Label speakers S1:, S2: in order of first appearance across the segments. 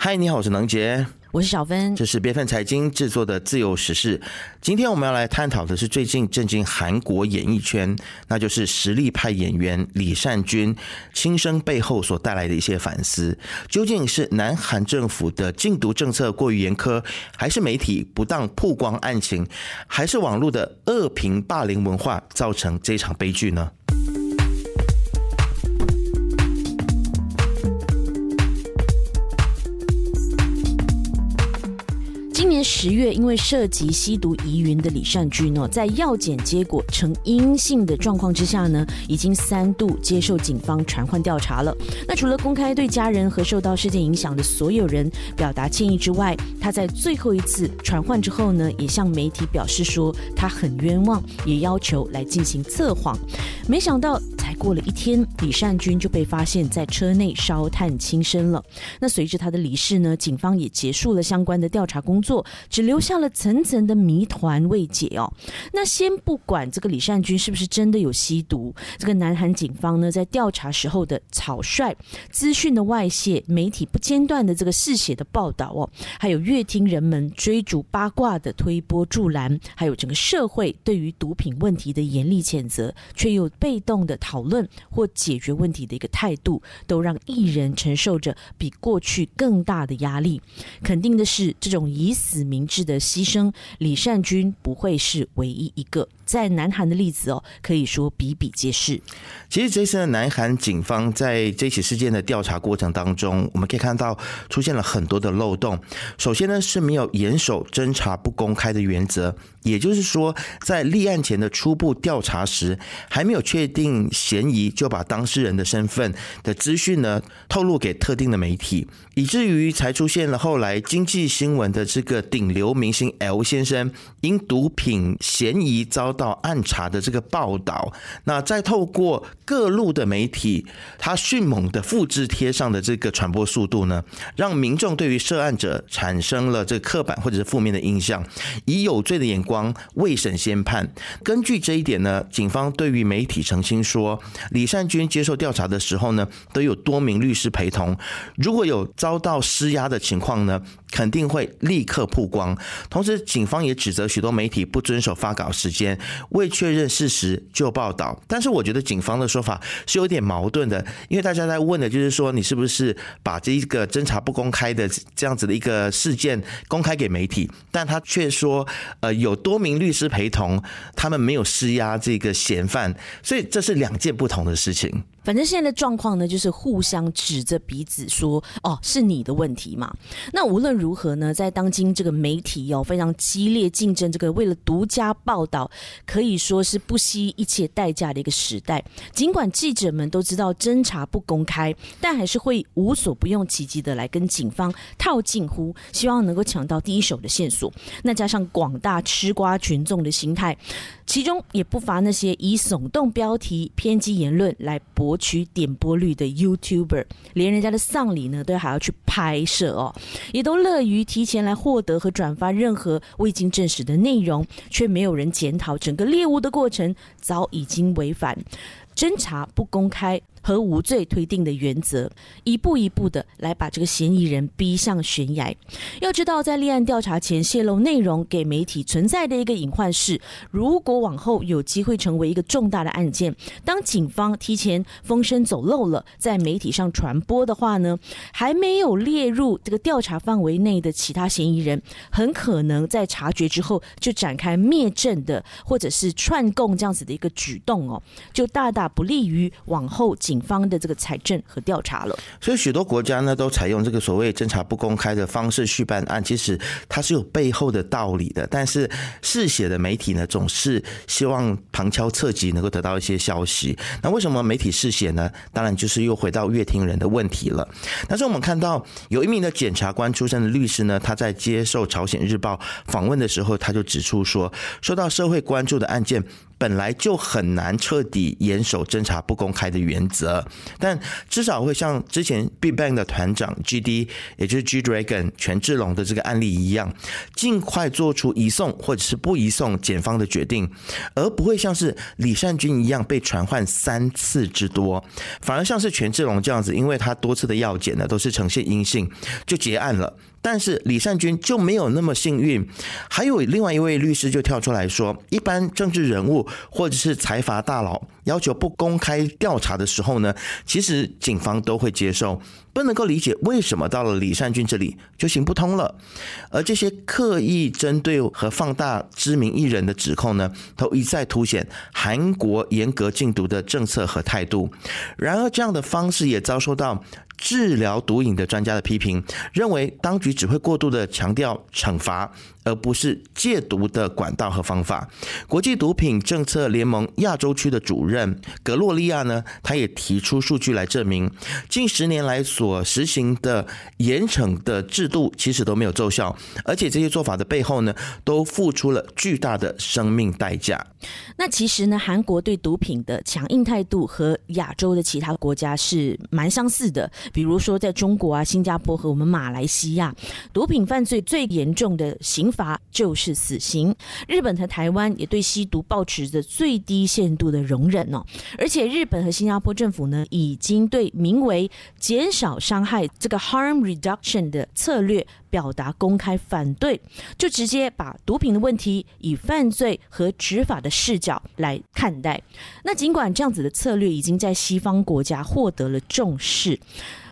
S1: 嗨，你好，我是能杰，
S2: 我是小芬，
S1: 这是别份财经制作的自由时事。今天我们要来探讨的是最近震惊韩国演艺圈，那就是实力派演员李善均轻生背后所带来的一些反思。究竟是南韩政府的禁毒政策过于严苛，还是媒体不当曝光案情，还是网络的恶评霸凌文化造成这场悲剧呢？
S2: 年十月，因为涉及吸毒疑云的李善均呢，在药检结果呈阴性的状况之下呢，已经三度接受警方传唤调查了。那除了公开对家人和受到事件影响的所有人表达歉意之外，他在最后一次传唤之后呢，也向媒体表示说他很冤枉，也要求来进行测谎。没想到。才过了一天，李善均就被发现在车内烧炭轻生了。那随着他的离世呢，警方也结束了相关的调查工作，只留下了层层的谜团未解哦。那先不管这个李善均是不是真的有吸毒，这个南韩警方呢，在调查时候的草率、资讯的外泄、媒体不间断的这个嗜血的报道哦，还有乐听人们追逐八卦的推波助澜，还有整个社会对于毒品问题的严厉谴责，却又被动的逃。讨论或解决问题的一个态度，都让艺人承受着比过去更大的压力。肯定的是，这种以死明志的牺牲，李善均不会是唯一一个。在南韩的例子哦，可以说比比皆是。
S1: 其实这次的南韩警方在这起事件的调查过程当中，我们可以看到出现了很多的漏洞。首先呢，是没有严守侦查不公开的原则，也就是说，在立案前的初步调查时，还没有确定嫌疑，就把当事人的身份的资讯呢透露给特定的媒体，以至于才出现了后来经济新闻的这个顶流明星 L 先生因毒品嫌疑遭。到暗查的这个报道，那再透过各路的媒体，他迅猛的复制贴上的这个传播速度呢，让民众对于涉案者产生了这个刻板或者是负面的印象，以有罪的眼光未审先判。根据这一点呢，警方对于媒体澄清说，李善均接受调查的时候呢，都有多名律师陪同，如果有遭到施压的情况呢，肯定会立刻曝光。同时，警方也指责许多媒体不遵守发稿时间。未确认事实就报道，但是我觉得警方的说法是有点矛盾的，因为大家在问的就是说，你是不是把这一个侦查不公开的这样子的一个事件公开给媒体？但他却说，呃，有多名律师陪同，他们没有施压这个嫌犯，所以这是两件不同的事情。
S2: 反正现在的状况呢，就是互相指着鼻子说：“哦，是你的问题嘛。”那无论如何呢，在当今这个媒体哦非常激烈竞争，这个为了独家报道，可以说是不惜一切代价的一个时代。尽管记者们都知道侦查不公开，但还是会无所不用其极的来跟警方套近乎，希望能够抢到第一手的线索。那加上广大吃瓜群众的心态，其中也不乏那些以耸动标题、偏激言论来博。取点播率的 YouTuber，连人家的丧礼呢都还要去拍摄哦，也都乐于提前来获得和转发任何未经证实的内容，却没有人检讨整个猎物的过程早已经违反侦查不公开。和无罪推定的原则，一步一步的来把这个嫌疑人逼向悬崖。要知道，在立案调查前泄露内容给媒体存在的一个隐患是，如果往后有机会成为一个重大的案件，当警方提前风声走漏了，在媒体上传播的话呢，还没有列入这个调查范围内的其他嫌疑人，很可能在察觉之后就展开灭证的，或者是串供这样子的一个举动哦，就大大不利于往后。警方的这个财政和调查了，
S1: 所以许多国家呢都采用这个所谓侦查不公开的方式续办案，其实它是有背后的道理的。但是嗜血的媒体呢，总是希望旁敲侧击能够得到一些消息。那为什么媒体嗜血呢？当然就是又回到乐听人的问题了。但是我们看到有一名的检察官出身的律师呢，他在接受朝鲜日报访问的时候，他就指出说，受到社会关注的案件。本来就很难彻底严守侦查不公开的原则，但至少会像之前 Big Bang 的团长 GD，也就是 G Dragon 权志龙的这个案例一样，尽快做出移送或者是不移送检方的决定，而不会像是李善均一样被传唤三次之多，反而像是权志龙这样子，因为他多次的药检呢都是呈现阴性，就结案了。但是李善均就没有那么幸运，还有另外一位律师就跳出来说，一般政治人物或者是财阀大佬要求不公开调查的时候呢，其实警方都会接受，不能够理解为什么到了李善均这里就行不通了。而这些刻意针对和放大知名艺人的指控呢，都一再凸显韩国严格禁毒的政策和态度。然而，这样的方式也遭受到。治疗毒瘾的专家的批评，认为当局只会过度的强调惩罚。而不是戒毒的管道和方法。国际毒品政策联盟亚洲区的主任格洛利亚呢，他也提出数据来证明，近十年来所实行的严惩的制度其实都没有奏效，而且这些做法的背后呢，都付出了巨大的生命代价。
S2: 那其实呢，韩国对毒品的强硬态度和亚洲的其他国家是蛮相似的，比如说在中国啊、新加坡和我们马来西亚，毒品犯罪最严重的刑。罚就是死刑。日本和台湾也对吸毒保持着最低限度的容忍哦，而且日本和新加坡政府呢，已经对名为“减少伤害”这个 harm reduction 的策略表达公开反对，就直接把毒品的问题以犯罪和执法的视角来看待。那尽管这样子的策略已经在西方国家获得了重视，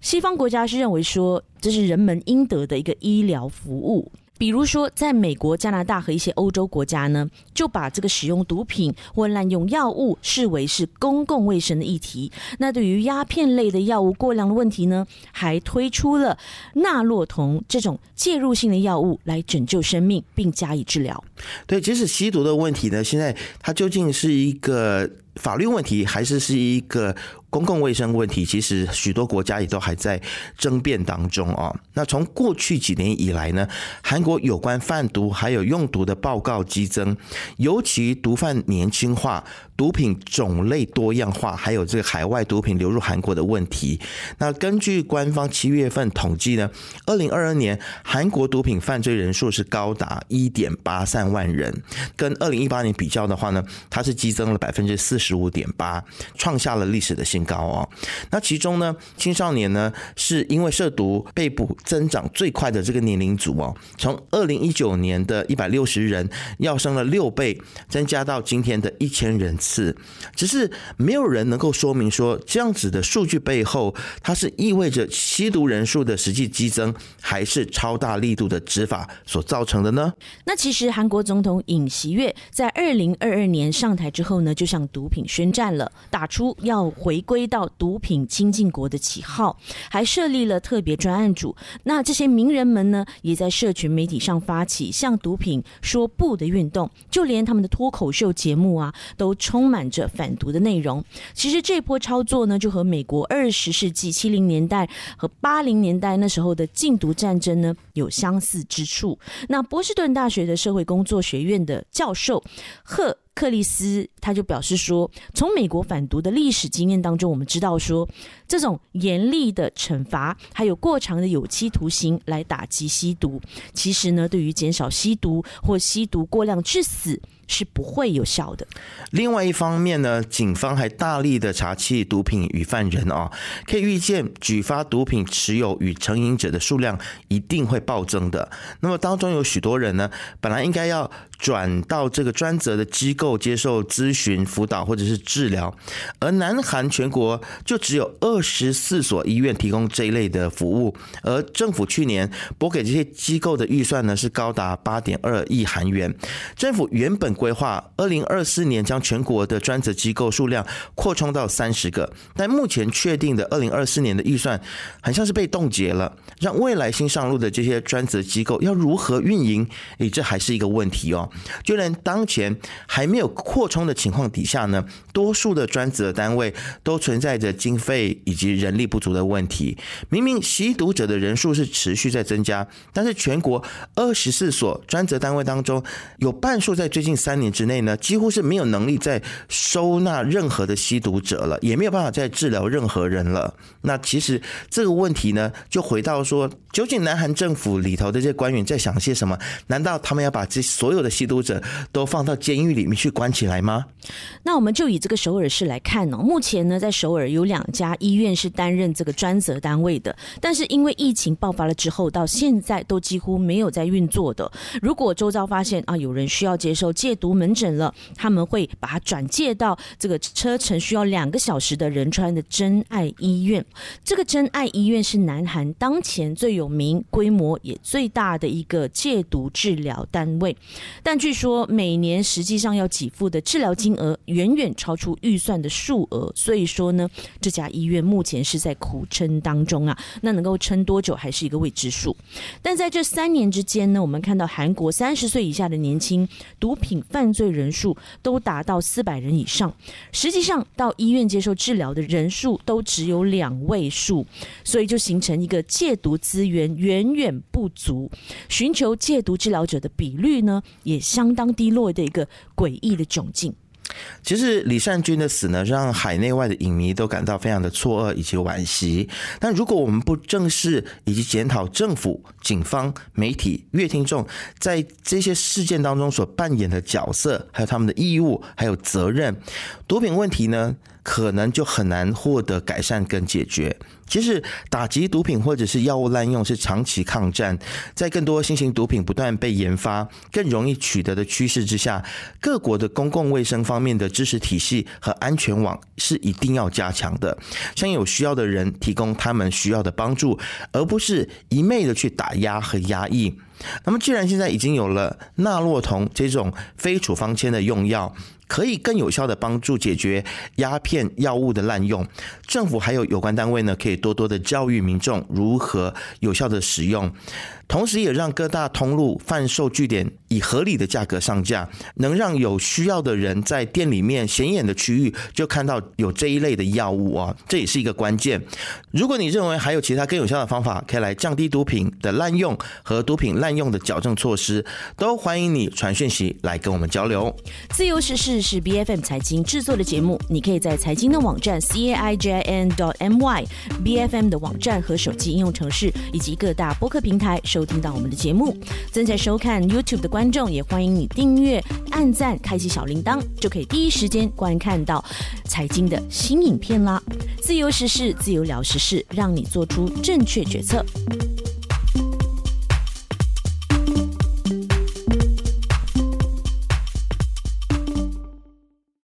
S2: 西方国家是认为说这是人们应得的一个医疗服务。比如说，在美国、加拿大和一些欧洲国家呢，就把这个使用毒品或滥用药物视为是公共卫生的议题。那对于鸦片类的药物过量的问题呢，还推出了纳洛酮这种介入性的药物来拯救生命并加以治疗。
S1: 对，即使吸毒的问题呢，现在它究竟是一个法律问题，还是是一个？公共卫生问题，其实许多国家也都还在争辩当中啊。那从过去几年以来呢，韩国有关贩毒还有用毒的报告激增，尤其毒贩年轻化、毒品种类多样化，还有这个海外毒品流入韩国的问题。那根据官方七月份统计呢，二零二二年韩国毒品犯罪人数是高达一点八三万人，跟二零一八年比较的话呢，它是激增了百分之四十十五点八，创下了历史的新。高哦，那其中呢，青少年呢，是因为涉毒被捕增长最快的这个年龄组哦，从二零一九年的一百六十人要升了六倍，增加到今天的一千人次。只是没有人能够说明说这样子的数据背后，它是意味着吸毒人数的实际激增，还是超大力度的执法所造成的呢？
S2: 那其实韩国总统尹锡悦在二零二二年上台之后呢，就向毒品宣战了，打出要回归。到毒品清净国的旗号，还设立了特别专案组。那这些名人们呢，也在社群媒体上发起向毒品说不的运动。就连他们的脱口秀节目啊，都充满着反毒的内容。其实这波操作呢，就和美国二十世纪七零年代和八零年代那时候的禁毒战争呢有相似之处。那波士顿大学的社会工作学院的教授赫。克里斯他就表示说，从美国反毒的历史经验当中，我们知道说，这种严厉的惩罚，还有过长的有期徒刑来打击吸毒，其实呢，对于减少吸毒或吸毒过量致死。是不会有效的。
S1: 另外一方面呢，警方还大力的查缉毒品与犯人啊，可以预见举发毒品持有与成瘾者的数量一定会暴增的。那么当中有许多人呢，本来应该要转到这个专责的机构接受咨询、辅导或者是治疗，而南韩全国就只有二十四所医院提供这一类的服务，而政府去年拨给这些机构的预算呢是高达八点二亿韩元。政府原本规划二零二四年将全国的专责机构数量扩充到三十个，但目前确定的二零二四年的预算，很像是被冻结了，让未来新上路的这些专责机构要如何运营？诶，这还是一个问题哦。就连当前还没有扩充的情况底下呢，多数的专责单位都存在着经费以及人力不足的问题。明明吸毒者的人数是持续在增加，但是全国二十四所专责单位当中，有半数在最近。三年之内呢，几乎是没有能力再收纳任何的吸毒者了，也没有办法再治疗任何人了。那其实这个问题呢，就回到说，究竟南韩政府里头的这些官员在想些什么？难道他们要把这所有的吸毒者都放到监狱里面去关起来吗？
S2: 那我们就以这个首尔市来看哦，目前呢，在首尔有两家医院是担任这个专责单位的，但是因为疫情爆发了之后，到现在都几乎没有在运作的。如果周遭发现啊有人需要接受戒毒门诊了，他们会把它转介到这个车程需要两个小时的仁川的真爱医院。这个真爱医院是南韩当前最有名、规模也最大的一个戒毒治疗单位，但据说每年实际上要给付的治疗金额远远超出预算的数额，所以说呢，这家医院目前是在苦撑当中啊。那能够撑多久还是一个未知数。但在这三年之间呢，我们看到韩国三十岁以下的年轻毒品犯罪人数都达到四百人以上，实际上到医院接受治疗的人数都只有两位数，所以就形成一个戒毒资源远远不足，寻求戒毒治疗者的比率呢也也相当低落的一个诡异的窘境。
S1: 其实李善均的死呢，让海内外的影迷都感到非常的错愕以及惋惜。但如果我们不正视以及检讨政府、警方、媒体、乐听众在这些事件当中所扮演的角色，还有他们的义务，还有责任，毒品问题呢？可能就很难获得改善跟解决。其实，打击毒品或者是药物滥用是长期抗战，在更多新型毒品不断被研发、更容易取得的趋势之下，各国的公共卫生方面的知识体系和安全网是一定要加强的，向有需要的人提供他们需要的帮助，而不是一昧的去打压和压抑。那么，既然现在已经有了纳洛酮这种非处方签的用药。可以更有效的帮助解决鸦片药物的滥用，政府还有有关单位呢，可以多多的教育民众如何有效的使用。同时，也让各大通路贩售据点以合理的价格上架，能让有需要的人在店里面显眼的区域就看到有这一类的药物啊，这也是一个关键。如果你认为还有其他更有效的方法，可以来降低毒品的滥用和毒品滥用的矫正措施，都欢迎你传讯息来跟我们交流。
S2: 自由时事是 B F M 财经制作的节目，你可以在财经的网站 c a i j i n dot m y B F M 的网站和手机应用程式以及各大播客平台。收听到我们的节目，正在收看 YouTube 的观众也欢迎你订阅、按赞、开启小铃铛，就可以第一时间观看到财经的新影片啦。自由时事，自由聊时事，让你做出正确决策。